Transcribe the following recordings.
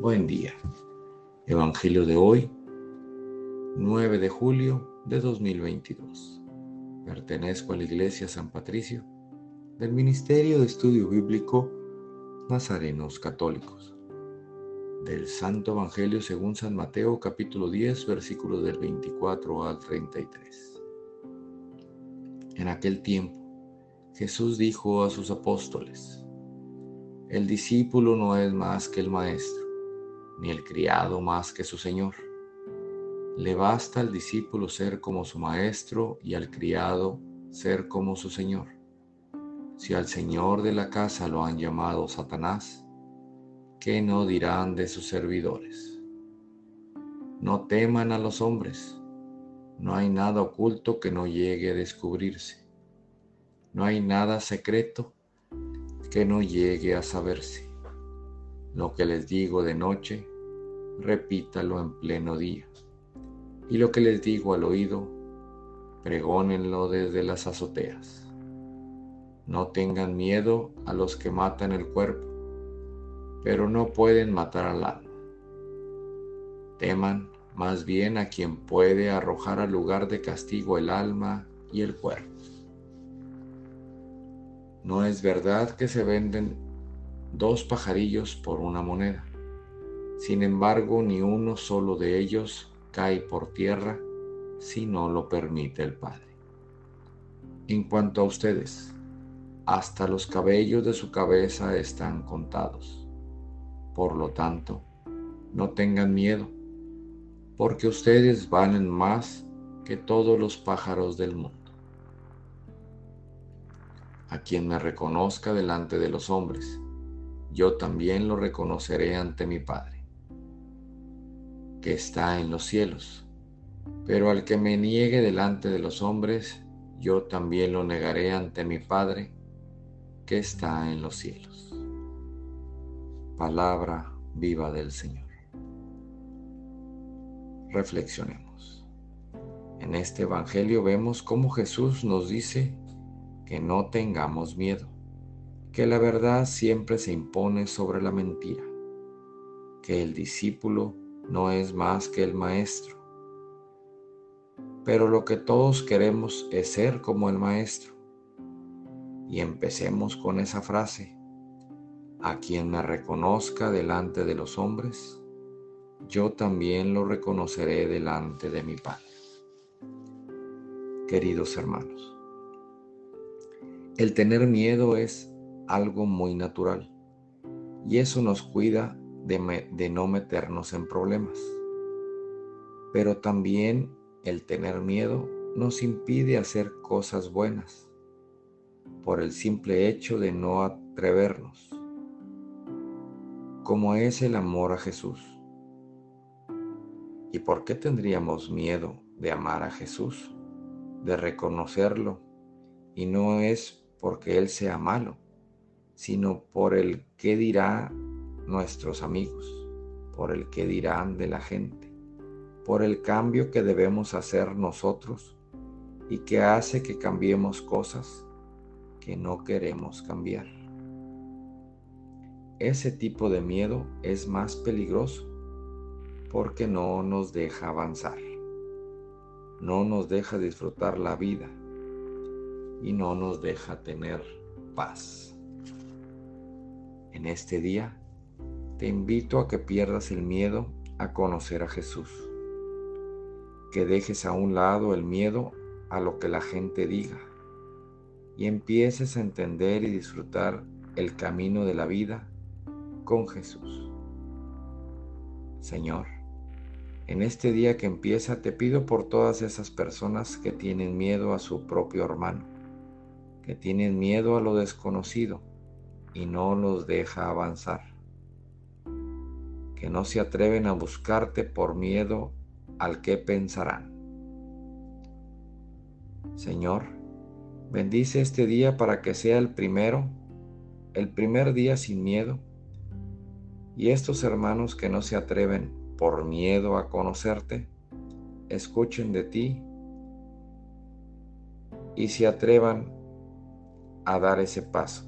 Buen día. Evangelio de hoy, 9 de julio de 2022. Pertenezco a la Iglesia San Patricio del Ministerio de Estudio Bíblico Nazarenos Católicos. Del Santo Evangelio según San Mateo capítulo 10 versículos del 24 al 33. En aquel tiempo Jesús dijo a sus apóstoles, el discípulo no es más que el maestro, ni el criado más que su señor. Le basta al discípulo ser como su maestro y al criado ser como su señor. Si al señor de la casa lo han llamado Satanás, ¿qué no dirán de sus servidores? No teman a los hombres, no hay nada oculto que no llegue a descubrirse no hay nada secreto que no llegue a saberse. Lo que les digo de noche, repítalo en pleno día. Y lo que les digo al oído, pregónenlo desde las azoteas. No tengan miedo a los que matan el cuerpo, pero no pueden matar al alma. Teman más bien a quien puede arrojar al lugar de castigo el alma y el cuerpo. No es verdad que se venden dos pajarillos por una moneda. Sin embargo, ni uno solo de ellos cae por tierra si no lo permite el Padre. En cuanto a ustedes, hasta los cabellos de su cabeza están contados. Por lo tanto, no tengan miedo, porque ustedes valen más que todos los pájaros del mundo a quien me reconozca delante de los hombres, yo también lo reconoceré ante mi Padre, que está en los cielos. Pero al que me niegue delante de los hombres, yo también lo negaré ante mi Padre, que está en los cielos. Palabra viva del Señor. Reflexionemos. En este Evangelio vemos cómo Jesús nos dice que no tengamos miedo, que la verdad siempre se impone sobre la mentira, que el discípulo no es más que el maestro. Pero lo que todos queremos es ser como el maestro. Y empecemos con esa frase, a quien me reconozca delante de los hombres, yo también lo reconoceré delante de mi Padre. Queridos hermanos, el tener miedo es algo muy natural y eso nos cuida de, no meternos en problemas. Pero también el tener miedo nos impide hacer cosas buenas por el simple hecho de no atrevernos, como es el amor a Jesús. ¿Y por qué tendríamos miedo de amar a Jesús, de reconocerlo? Y no es porque Él sea malo, sino por el que dirá nuestros amigos, por el que dirán de la gente, por el cambio que debemos hacer nosotros y que hace que cambiemos cosas que no queremos cambiar. Ese tipo de miedo es más peligroso porque no nos deja avanzar, no nos deja disfrutar la vida y no nos deja tener paz. En este día te invito a que pierdas el miedo a conocer a Jesús, que dejes a un lado el miedo a lo que la gente diga y empieces a entender y disfrutar el camino de la vida con Jesús. Señor, en este día que empieza te pido por todas esas personas que tienen miedo a su propio hermano que tienen miedo a lo desconocido y no los deja avanzar, que no se atreven a buscarte por miedo al que pensarán. Señor, bendice este día para que sea el primero, el primer día sin miedo, y estos hermanos que no se atreven por miedo a conocerte, escuchen de ti y se atrevan a dar ese paso.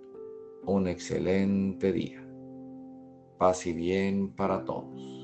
un excelente día. Paz y bien para todos.